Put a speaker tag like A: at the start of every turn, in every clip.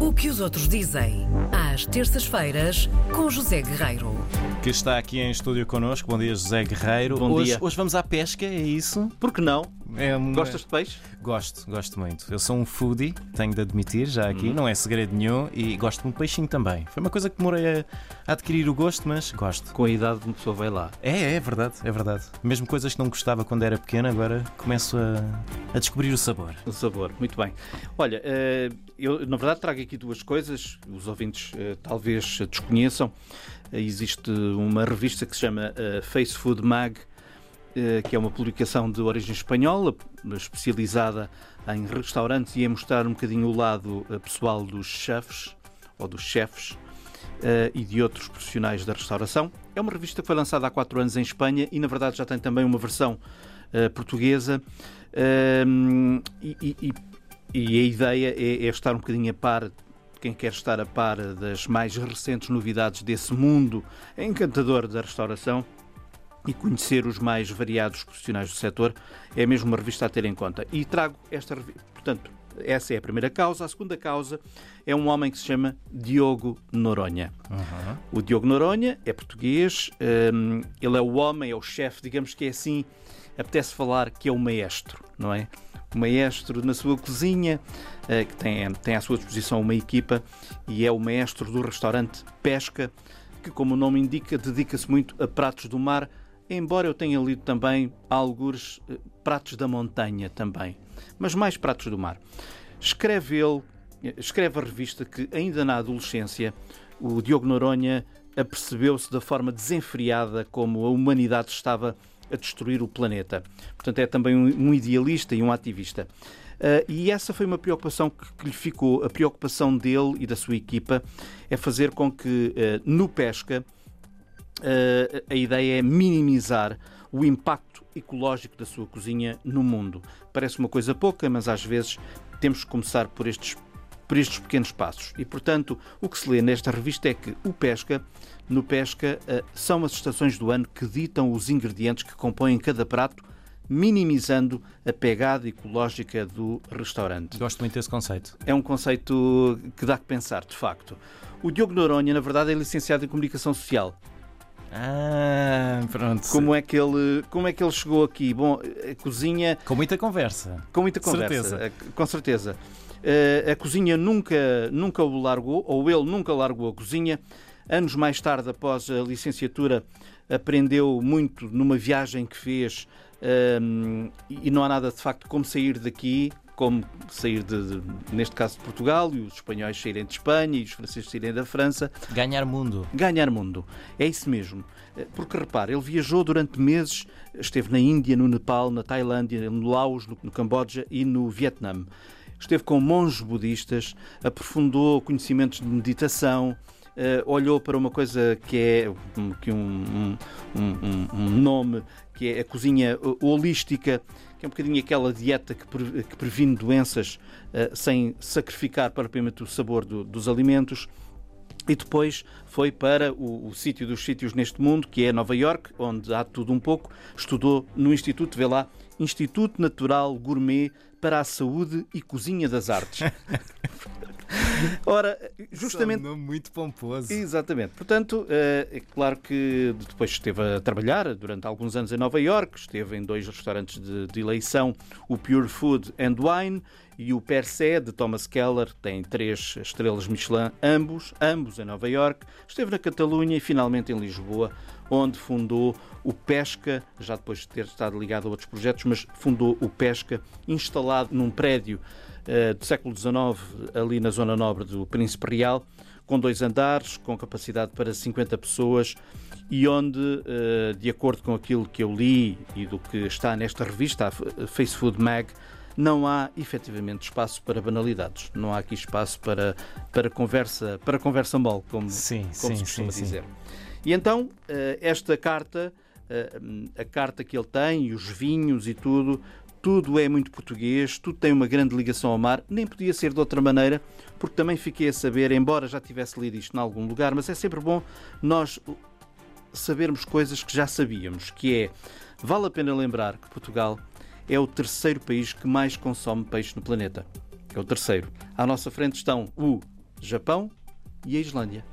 A: O que os outros dizem, às terças-feiras, com José Guerreiro.
B: Que está aqui em estúdio connosco. Bom dia, José Guerreiro.
C: Bom
B: hoje,
C: dia.
B: hoje vamos à pesca, é isso?
C: Por que não?
B: É uma-
C: Gostas de peixe?
B: Gosto, gosto muito. Eu sou um foodie, tenho de admitir já aqui, não é segredo nenhum, e gosto de um peixinho também. Foi uma coisa que demorei a, adquirir o gosto, mas gosto.
C: Com a idade uma pessoa vai lá.
B: É, é verdade, é verdade. Mesmo coisas que não gostava quando era pequeno, agora começo a, a descobrir o sabor.
C: O sabor, muito bem. Olha, eh, eu na verdade trago aqui duas coisas, os ouvintes eh, talvez desconheçam. Existe uma revista que se chama eh, Face Food Mag, que é uma publicação de origem espanhola, especializada em restaurantes e em mostrar um bocadinho o lado eh, pessoal dos chefes ou dos chefes eh, e de outros profissionais da restauração. É uma revista que foi lançada há quatro anos em Espanha e, na verdade, já tem também uma versão eh, portuguesa. Ehm, e, e- e- e a ideia é, é estar um bocadinho a par, quem quer estar a par das mais recentes novidades desse mundo encantador da restauração e conhecer os mais variados profissionais do setor, é mesmo uma revista a ter em conta. E trago esta revista, portanto, essa é a primeira causa. A segunda causa é um homem que se chama Diogo Noronha. O Diogo Noronha é português, hum, ele é o homem, é o chefe, digamos que é assim, apetece falar que é o maestro, não é? O maestro na sua cozinha, eh, que tem, tem à sua disposição uma equipa, e é o maestro do restaurante Pesca, que, como o nome indica, dedica-se muito a pratos do mar, embora eu tenha lido também alguns eh, pratos da montanha também, mas mais pratos do mar. Escreve ele, eh, escreve a revista que ainda na adolescência o Diogo Noronha apercebeu-se da forma desenfreada como a humanidade estava a destruir o planeta. Portanto, é também um, idealista e um ativista. Ah, e essa foi uma preocupação que, que lhe ficou. A preocupação dele e da sua equipa é fazer com que ah, no pesca Uh, a ideia é minimizar o impacto ecológico da sua cozinha no mundo. Parece uma coisa pouca, mas às vezes temos que começar por estes, por estes pequenos passos. E, portanto, o que se lê nesta revista é que o pesca, no pesca, uh, são as estações do ano que ditam os ingredientes que compõem cada prato, minimizando a pegada ecológica do restaurante.
B: Gosto muito desse conceito.
C: É um conceito que dá que pensar, de facto. O Diogo Noronha, na verdade, é licenciado em Comunicação Social.
B: Ah, pronto.
C: Como é que ele, como é que ele chegou aqui? Bom, a cozinha,
B: Com muita conversa.
C: com muita conversa,
B: Certeza.
C: a- com certeza. Eh, a cozinha nunca, nunca o largou, ou ele nunca largou a cozinha. Anos mais tarde, após a licenciatura, aprendeu muito numa viagem que fez ehm, e não há nada de facto como sair daqui, como sair de, de- neste caso de Portugal e os espanhóis saírem de Espanha e os franceses saírem da França.
B: Ganhar mundo.
C: Ganhar mundo. É isso mesmo. Eh, Porque repare, ele viajou durante meses, esteve na Índia, no Nepal, na Tailândia, no Laos, no, no Camboja e no Vietnã. Esteve com monges budistas, aprofundou conhecimentos de meditação, olhou para uma coisa que é que um, um- um- um nome, que é a cozinha eh, holística, que é um bocadinho aquela dieta que, pre- que previne doenças eh, sem sacrificar propriamente o sabor do- dos alimentos. E depois foi para o, o sítio dos sítios neste mundo, que é Nova York, onde há tudo um pouco. Estudou no Instituto, vê lá, Instituto Natural Gourmet para a Saúde e Cozinha das Artes. Ora, justamente.
B: É um nome muito pomposo.
C: Exatamente. Portanto, eh, é claro que depois esteve a trabalhar durante alguns anos em Nova York, esteve em dois restaurantes de, de eleição, o Pure Food and Wine e o Per Se, de Thomas Keller, tem três estrelas Michelin, ambos, ambos em Nova York. Esteve na Catalunha e finalmente em Lisboa, onde fundou o Pesca, já depois de ter estado ligado a outros projetos, mas fundou o Pesca, instalado num prédio eh, do século XIX, ali na zona nobre do Príncipe Real, com dois andares, com capacidade para 50 pessoas e onde, eh, de acordo com aquilo que eu li e do que está nesta revista, a Face Food Mag, não há efetivamente espaço para banalidades. Não há aqui espaço para, para, conversa, para conversa mole, como,
B: Sim,
C: como
B: sim,
C: se costuma
B: sim, sim.
C: E então, eh, esta carta, eh, a carta que ele tem, os vinhos e tudo, tudo é muito português, tudo tem uma grande ligação ao mar, nem podia ser de outra maneira, porque também fiquei a saber, embora já tivesse lido isto em algum lugar, mas é sempre bom nós sabermos coisas que já sabíamos, que é, vale a pena lembrar que Portugal é o terceiro país que mais consome peixe no planeta. É o terceiro. À nossa frente estão o Japão e a Islândia.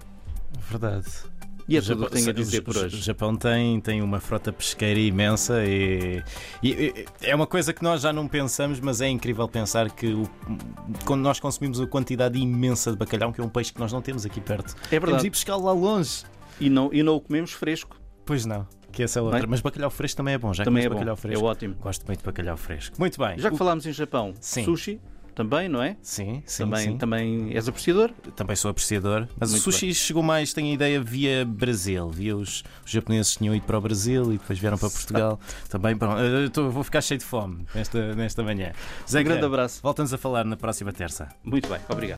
B: Verdade.
C: E é
B: O
C: tudo o
B: Japão-
C: que tenho a
B: o-
C: dizer
B: o-
C: por
B: O
C: hoje.
B: Japão tem, tem uma frota pesqueira imensa e, e- e- é uma coisa que nós já não pensamos, mas é incrível pensar que o- quando nós consumimos a quantidade imensa de bacalhau, que é um peixe que nós não temos aqui perto,
C: É
B: temos de
C: verdade.
B: ir pescá-lo lá longe.
C: E não, e não o comemos fresco.
B: Pois não, que essa é outra.
C: Bem,
B: mas bacalhau fresco também é bom, já
C: Também é bom.
B: bacalhau
C: É
B: fresco?
C: ótimo.
B: Gosto muito de bacalhau fresco. Muito bem.
C: Já que
B: O-
C: falámos em Japão,
B: Sim.
C: sushi também, não é?
B: Sim, sim,
C: também,
B: sim.
C: também és apreciador?
B: Também sou apreciador. Mas
C: Muito
B: o sushi chegou mais, tenho a ideia, via Brasil. Via os, os japoneses tinham ido para o Brasil e depois vieram para Portugal. Também, pronto, eu tô- vou ficar cheio de fome nesta, nesta manhã. Zé
C: Um grande abraço.
B: Voltamos a falar na próxima terça.
C: Muito bem, obrigado.